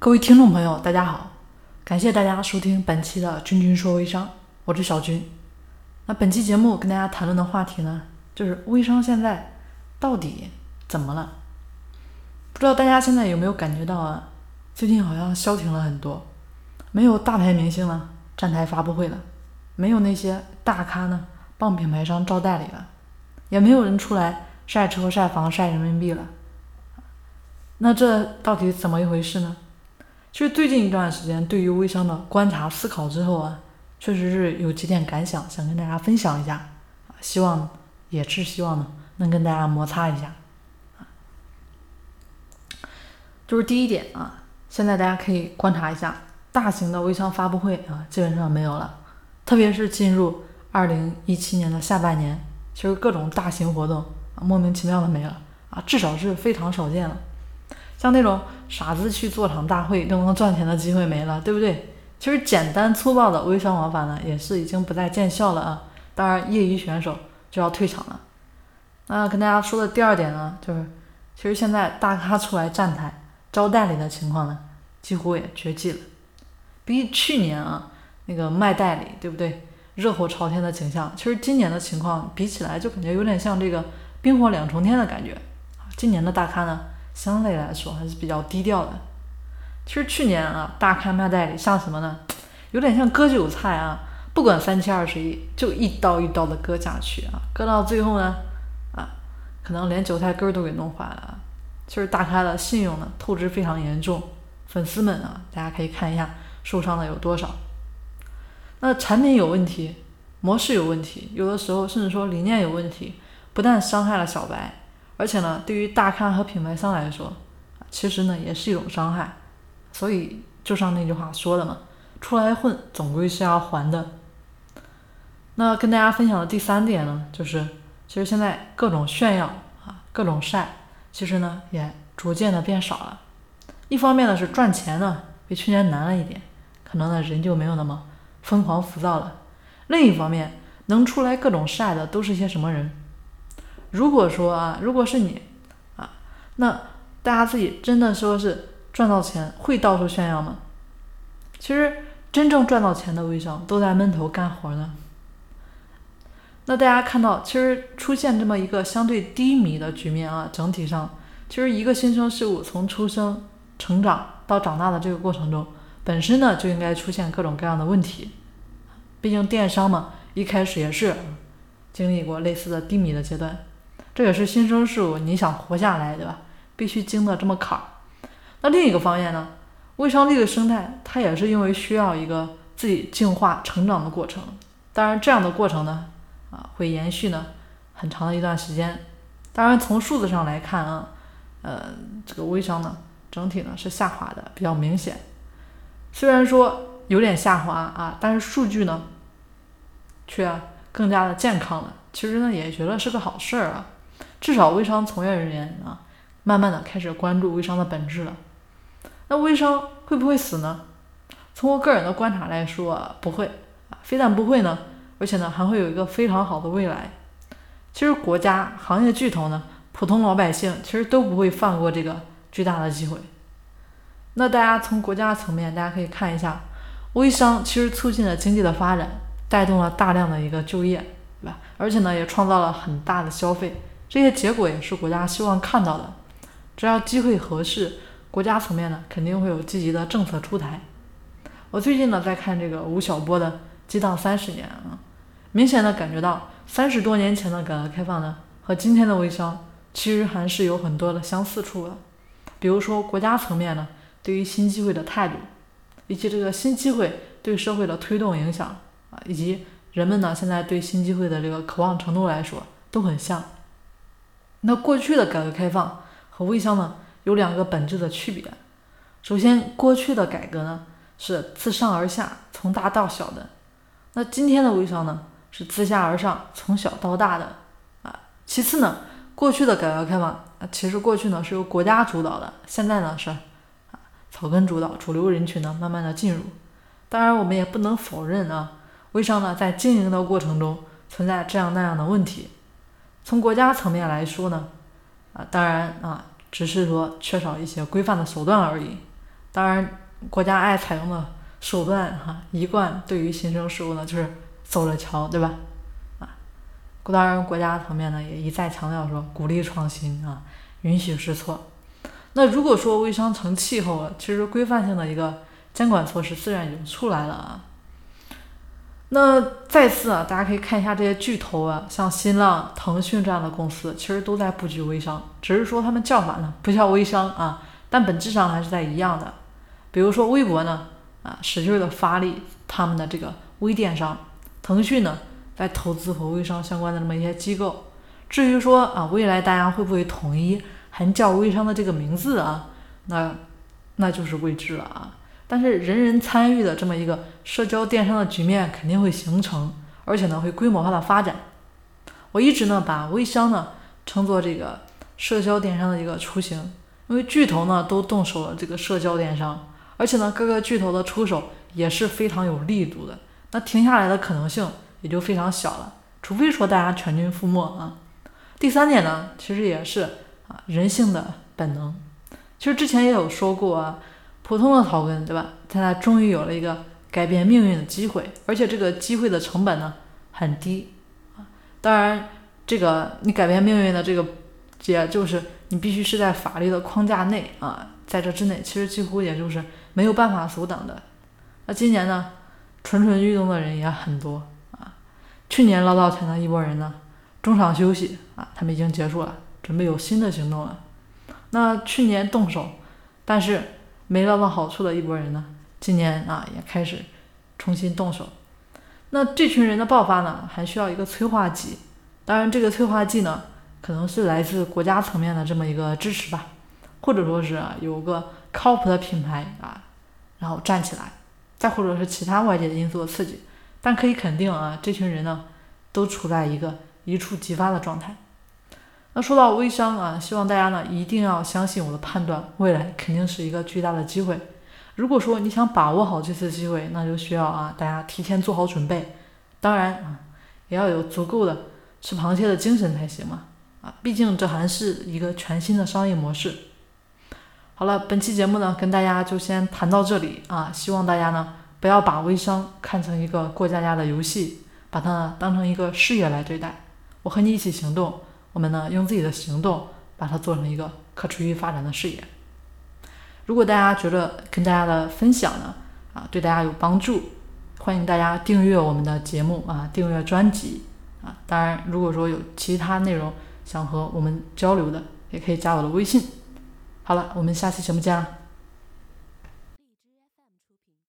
各位听众朋友，大家好，感谢大家收听本期的君君说微商，我是小军。那本期节目跟大家谈论的话题呢，就是微商现在到底怎么了？不知道大家现在有没有感觉到啊？最近好像消停了很多，没有大牌明星了站台发布会了，没有那些大咖呢帮品牌商招代理了，也没有人出来晒车、晒房、晒人民币了。那这到底怎么一回事呢？其实最近一段时间，对于微商的观察思考之后啊，确实是有几点感想，想跟大家分享一下，希望也是希望呢能跟大家摩擦一下啊。就是第一点啊，现在大家可以观察一下，大型的微商发布会啊，基本上没有了，特别是进入二零一七年的下半年，其实各种大型活动啊，莫名其妙的没了啊，至少是非常少见了。像那种傻子去做场大会都能赚钱的机会没了，对不对？其实简单粗暴的微商玩法呢，也是已经不再见效了啊。当然，业余选手就要退场了。那跟大家说的第二点呢，就是其实现在大咖出来站台招代理的情况呢，几乎也绝迹了。比起去年啊那个卖代理，对不对？热火朝天的景象，其实今年的情况比起来，就感觉有点像这个冰火两重天的感觉。今年的大咖呢？相对来说还是比较低调的。其实去年啊，大咖卖代理像什么呢？有点像割韭菜啊，不管三七二十一，就一刀一刀的割下去啊，割到最后呢，啊，可能连韭菜根儿都给弄坏了。其实大咖的信用呢，透支非常严重，粉丝们啊，大家可以看一下受伤的有多少。那产品有问题，模式有问题，有的时候甚至说理念有问题，不但伤害了小白。而且呢，对于大咖和品牌商来说，其实呢也是一种伤害。所以就像那句话说的嘛，出来混总归是要还的。那跟大家分享的第三点呢，就是其实现在各种炫耀啊，各种晒，其实呢也逐渐的变少了。一方面呢是赚钱呢比去年难了一点，可能呢人就没有那么疯狂浮躁了。另一方面，能出来各种晒的都是些什么人？如果说啊，如果是你，啊，那大家自己真的说是赚到钱会到处炫耀吗？其实真正赚到钱的微商都在闷头干活呢。那大家看到，其实出现这么一个相对低迷的局面啊，整体上，其实一个新生事物从出生、成长到长大的这个过程中，本身呢就应该出现各种各样的问题。毕竟电商嘛，一开始也是经历过类似的低迷的阶段。这也是新生事物，你想活下来，对吧？必须经得这么坎儿。那另一个方面呢，微商这个生态，它也是因为需要一个自己进化成长的过程。当然，这样的过程呢，啊，会延续呢很长的一段时间。当然，从数字上来看啊，呃，这个微商呢，整体呢是下滑的，比较明显。虽然说有点下滑啊，但是数据呢，却更加的健康了。其实呢，也觉得是个好事儿啊。至少微商从业人员啊，慢慢的开始关注微商的本质了。那微商会不会死呢？从我个人的观察来说，不会啊，非但不会呢，而且呢还会有一个非常好的未来。其实国家、行业巨头呢，普通老百姓其实都不会放过这个巨大的机会。那大家从国家层面，大家可以看一下，微商其实促进了经济的发展，带动了大量的一个就业，对吧？而且呢，也创造了很大的消费。这些结果也是国家希望看到的。只要机会合适，国家层面呢肯定会有积极的政策出台。我最近呢在看这个吴晓波的《激荡三十年》啊，明显的感觉到三十多年前的改革开放呢和今天的微商其实还是有很多的相似处的。比如说国家层面呢对于新机会的态度，以及这个新机会对社会的推动影响啊，以及人们呢现在对新机会的这个渴望程度来说都很像。那过去的改革开放和微商呢有两个本质的区别。首先，过去的改革呢是自上而下，从大到小的；那今天的微商呢是自下而上，从小到大的。啊，其次呢，过去的改革开放啊，其实过去呢是由国家主导的，现在呢是啊草根主导，主流人群呢慢慢的进入。当然，我们也不能否认啊，微商呢在经营的过程中存在这样那样的问题。从国家层面来说呢，啊，当然啊，只是说缺少一些规范的手段而已。当然，国家爱采用的手段哈，一贯对于新生事物呢就是走着瞧，对吧？啊，当然国家层面呢也一再强调说鼓励创新啊，允许试错。那如果说微商成气候了，其实规范性的一个监管措施自然已经出来了啊。那再次啊，大家可以看一下这些巨头啊，像新浪、腾讯这样的公司，其实都在布局微商，只是说他们叫法呢不叫微商啊，但本质上还是在一样的。比如说微博呢，啊，使劲的发力他们的这个微电商；腾讯呢，在投资和微商相关的这么一些机构。至于说啊，未来大家会不会统一还叫微商的这个名字啊？那那就是未知了啊。但是人人参与的这么一个社交电商的局面肯定会形成，而且呢会规模化的发展。我一直呢把微商呢称作这个社交电商的一个雏形，因为巨头呢都动手了这个社交电商，而且呢各个巨头的出手也是非常有力度的，那停下来的可能性也就非常小了，除非说大家全军覆没啊。第三点呢，其实也是啊人性的本能，其实之前也有说过啊。普通的草根，对吧？他终于有了一个改变命运的机会，而且这个机会的成本呢很低啊。当然，这个你改变命运的这个，也就是你必须是在法律的框架内啊，在这之内，其实几乎也就是没有办法阻挡的。那今年呢，蠢蠢欲动的人也很多啊。去年捞到钱的一波人呢，中场休息啊，他们已经结束了，准备有新的行动了。那去年动手，但是。没捞到好处的一波人呢，今年啊也开始重新动手。那这群人的爆发呢，还需要一个催化剂。当然，这个催化剂呢，可能是来自国家层面的这么一个支持吧，或者说是有个靠谱的品牌啊，然后站起来，再或者是其他外界因素的刺激。但可以肯定啊，这群人呢，都处在一个一触即发的状态。那说到微商啊，希望大家呢一定要相信我的判断，未来肯定是一个巨大的机会。如果说你想把握好这次机会，那就需要啊大家提前做好准备，当然啊也要有足够的吃螃蟹的精神才行嘛啊，毕竟这还是一个全新的商业模式。好了，本期节目呢跟大家就先谈到这里啊，希望大家呢不要把微商看成一个过家家的游戏，把它当成一个事业来对待。我和你一起行动。我们呢，用自己的行动把它做成一个可持续发展的事业。如果大家觉得跟大家的分享呢，啊，对大家有帮助，欢迎大家订阅我们的节目啊，订阅专辑啊。当然，如果说有其他内容想和我们交流的，也可以加我的微信。好了，我们下期节目见了。